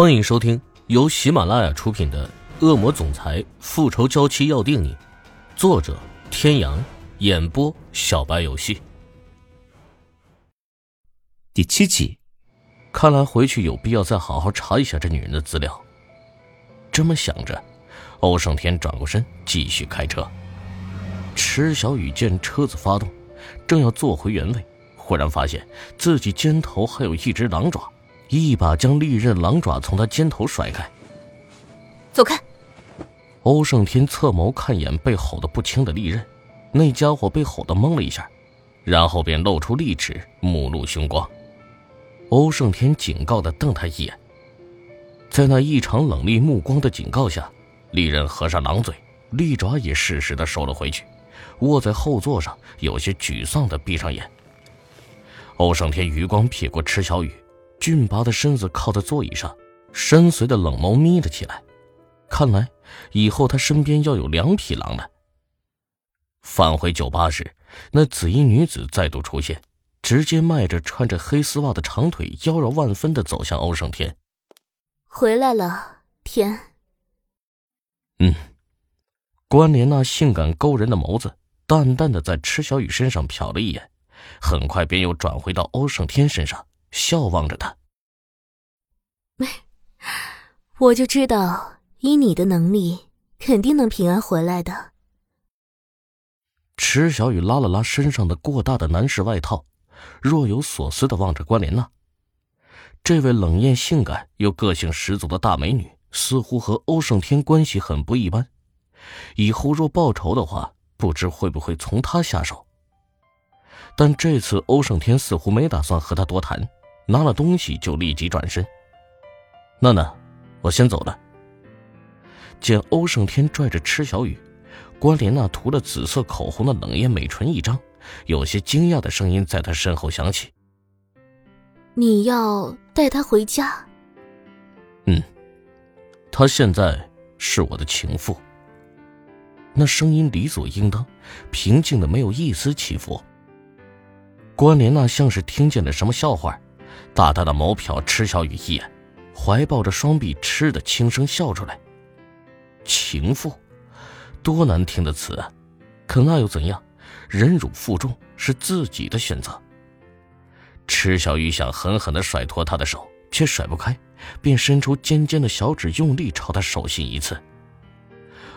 欢迎收听由喜马拉雅出品的《恶魔总裁复仇娇妻要定你》，作者：天阳，演播：小白游戏。第七集，看来回去有必要再好好查一下这女人的资料。这么想着，欧胜天转过身继续开车。池小雨见车子发动，正要坐回原位，忽然发现自己肩头还有一只狼爪。一把将利刃狼爪从他肩头甩开，走开！欧胜天侧眸看眼被吼得不轻的利刃，那家伙被吼得懵了一下，然后便露出利齿，目露凶光。欧胜天警告的瞪他一眼，在那异常冷厉目光的警告下，利刃合上狼嘴，利爪也适时的收了回去，卧在后座上，有些沮丧的闭上眼。欧胜天余光瞥过池小雨。俊拔的身子靠在座椅上，深邃的冷眸眯了起来。看来以后他身边要有两匹狼了。返回酒吧时，那紫衣女子再度出现，直接迈着穿着黑丝袜的长腿，妖娆万分的走向欧胜天。回来了，天。嗯，关联那性感勾人的眸子，淡淡的在池小雨身上瞟了一眼，很快便又转回到欧胜天身上。笑望着他，我就知道，以你的能力，肯定能平安回来的。池小雨拉了拉身上的过大的男士外套，若有所思的望着关莲娜。这位冷艳性感又个性十足的大美女，似乎和欧胜天关系很不一般。以后若报仇的话，不知会不会从她下手。但这次欧胜天似乎没打算和她多谈。拿了东西就立即转身。娜娜，我先走了。见欧胜天拽着池小雨，关莲娜涂了紫色口红的冷艳美唇一张，有些惊讶的声音在她身后响起：“你要带她回家？”“嗯，她现在是我的情妇。”那声音理所应当，平静的没有一丝起伏。关莲娜像是听见了什么笑话。大大的眸瞟池小雨一眼，怀抱着双臂，嗤的轻声笑出来。情妇，多难听的词啊！可那又怎样？忍辱负重是自己的选择。池小雨想狠狠的甩脱他的手，却甩不开，便伸出尖尖的小指，用力朝他手心一刺。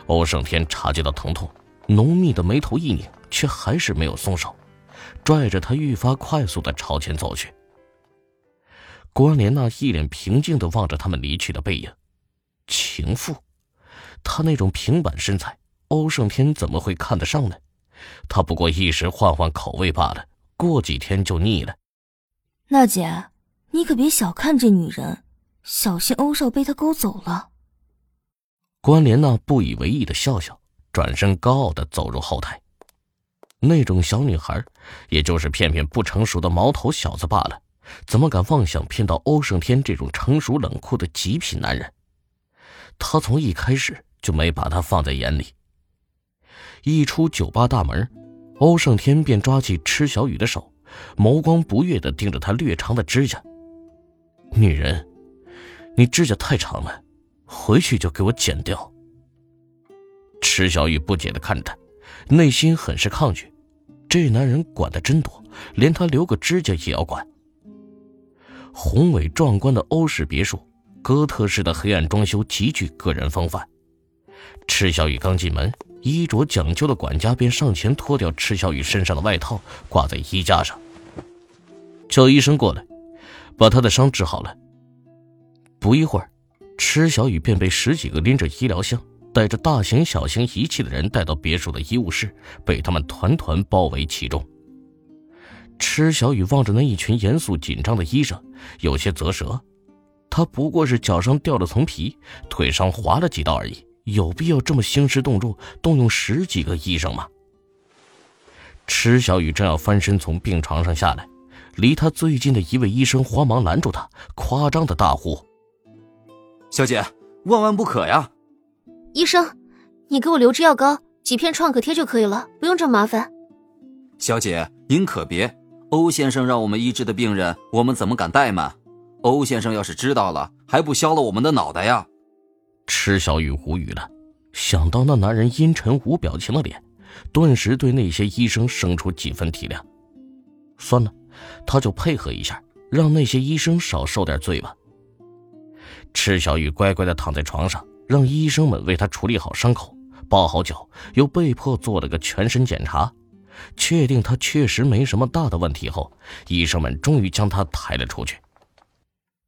欧胜天察觉到疼痛，浓密的眉头一拧，却还是没有松手，拽着他愈发快速的朝前走去。关莲娜一脸平静的望着他们离去的背影，情妇，她那种平板身材，欧胜天怎么会看得上呢？他不过一时换换口味罢了，过几天就腻了。娜姐，你可别小看这女人，小心欧少被她勾走了。关莲娜不以为意的笑笑，转身高傲的走入后台。那种小女孩，也就是骗骗不成熟的毛头小子罢了。怎么敢妄想骗到欧胜天这种成熟冷酷的极品男人？他从一开始就没把他放在眼里。一出酒吧大门，欧胜天便抓起池小雨的手，眸光不悦的盯着她略长的指甲。女人，你指甲太长了，回去就给我剪掉。池小雨不解的看着他，内心很是抗拒。这男人管的真多，连他留个指甲也要管。宏伟壮观的欧式别墅，哥特式的黑暗装修，极具个人风范。池小雨刚进门，衣着讲究的管家便上前脱掉池小雨身上的外套，挂在衣架上。叫医生过来，把他的伤治好了。不一会儿，池小雨便被十几个拎着医疗箱、带着大型小型仪器的人带到别墅的医务室，被他们团团包围其中。池小雨望着那一群严肃紧张的医生，有些啧舌。他不过是脚上掉了层皮，腿上划了几刀而已，有必要这么兴师动众，动用十几个医生吗？池小雨正要翻身从病床上下来，离他最近的一位医生慌忙拦住他，夸张的大呼：“小姐，万万不可呀！医生，你给我留支药膏，几片创可贴就可以了，不用这么麻烦。”小姐，您可别。欧先生让我们医治的病人，我们怎么敢怠慢？欧先生要是知道了，还不削了我们的脑袋呀？池小雨无语了，想到那男人阴沉无表情的脸，顿时对那些医生生出几分体谅。算了，他就配合一下，让那些医生少受点罪吧。池小雨乖乖的躺在床上，让医生们为他处理好伤口，包好脚，又被迫做了个全身检查，确定他确实没什么大的问题后，医生们终于将他抬了出去。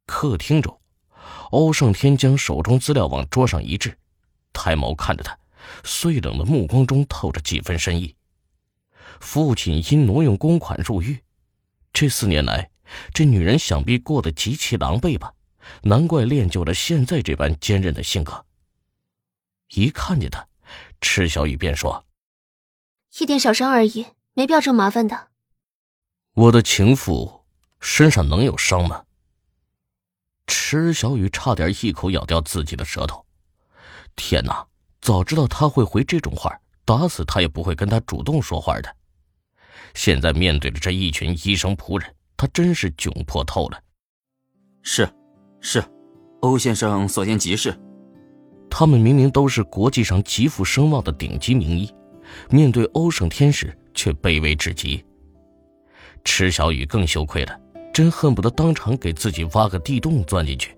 客厅中，欧胜天将手中资料往桌上一掷，抬眸看着他，碎冷的目光中透着几分深意。父亲因挪用公款入狱，这四年来，这女人想必过得极其狼狈吧？难怪练就了现在这般坚韧的性格。一看见他，池小雨便说：“一点小伤而已，没必要这么麻烦的。”我的情妇身上能有伤吗？池小雨差点一口咬掉自己的舌头。天哪！早知道他会回这种话，打死他也不会跟他主动说话的。现在面对着这一群医生仆人，他真是窘迫透了。是。是，欧先生所见极是。他们明明都是国际上极负声望的顶级名医，面对欧胜天时却卑微至极。池小雨更羞愧了，真恨不得当场给自己挖个地洞钻进去。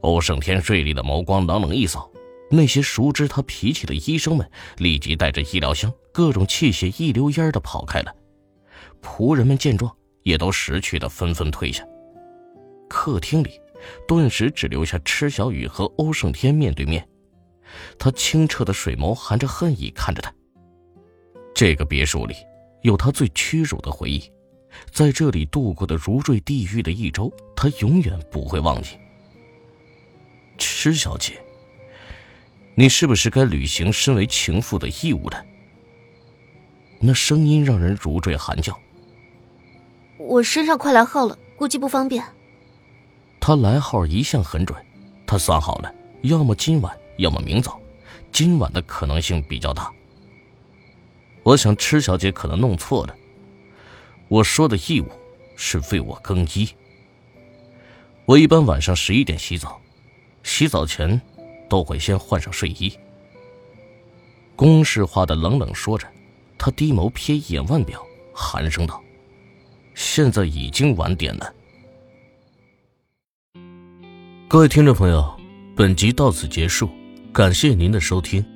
欧胜天锐利的眸光冷冷一扫，那些熟知他脾气的医生们立即带着医疗箱、各种器械一溜烟的跑开了。仆人们见状，也都识趣的纷纷退下。客厅里，顿时只留下池小雨和欧胜天面对面。他清澈的水眸含着恨意看着他。这个别墅里，有他最屈辱的回忆，在这里度过的如坠地狱的一周，他永远不会忘记。池小姐，你是不是该履行身为情妇的义务了？那声音让人如坠寒叫。我身上快来号了，估计不方便。他来号一向很准，他算好了，要么今晚，要么明早，今晚的可能性比较大。我想池小姐可能弄错了，我说的义务是为我更衣。我一般晚上十一点洗澡，洗澡前都会先换上睡衣。公式化的冷冷说着，他低眸瞥一眼腕表，寒声道：“现在已经晚点了。”各位听众朋友，本集到此结束，感谢您的收听。